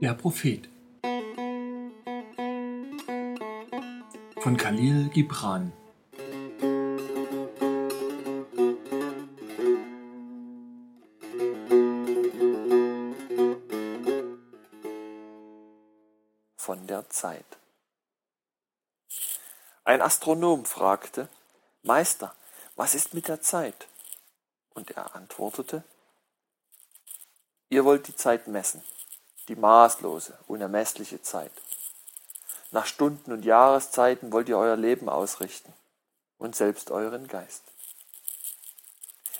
Der Prophet. Von Khalil Gibran. Von der Zeit. Ein Astronom fragte, Meister, was ist mit der Zeit? Und er antwortete, Ihr wollt die Zeit messen die maßlose, unermessliche Zeit. Nach Stunden und Jahreszeiten wollt ihr euer Leben ausrichten und selbst euren Geist.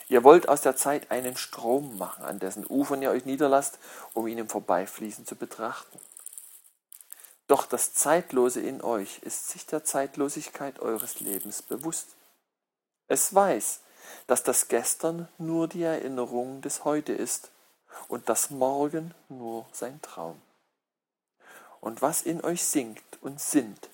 Ihr wollt aus der Zeit einen Strom machen, an dessen Ufern ihr euch niederlasst, um ihn im Vorbeifließen zu betrachten. Doch das Zeitlose in euch ist sich der Zeitlosigkeit eures Lebens bewusst. Es weiß, dass das Gestern nur die Erinnerung des Heute ist und das Morgen nur sein Traum. Und was in euch singt und sinnt,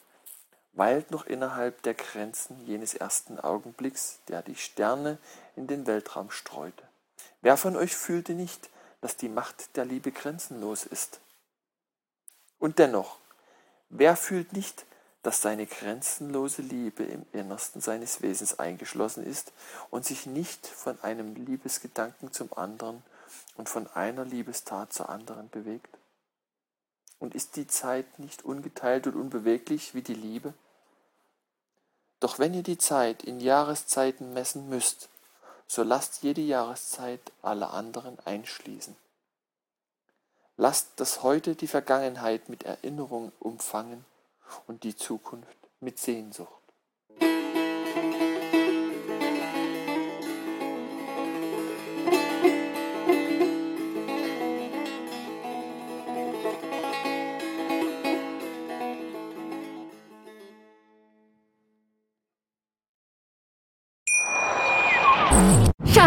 weilt noch innerhalb der Grenzen jenes ersten Augenblicks, der die Sterne in den Weltraum streute. Wer von euch fühlte nicht, dass die Macht der Liebe grenzenlos ist? Und dennoch, wer fühlt nicht, dass seine grenzenlose Liebe im Innersten seines Wesens eingeschlossen ist und sich nicht von einem Liebesgedanken zum anderen und von einer Liebestat zur anderen bewegt? Und ist die Zeit nicht ungeteilt und unbeweglich wie die Liebe? Doch wenn ihr die Zeit in Jahreszeiten messen müsst, so lasst jede Jahreszeit alle anderen einschließen. Lasst das Heute die Vergangenheit mit Erinnerung umfangen und die Zukunft mit Sehnsucht.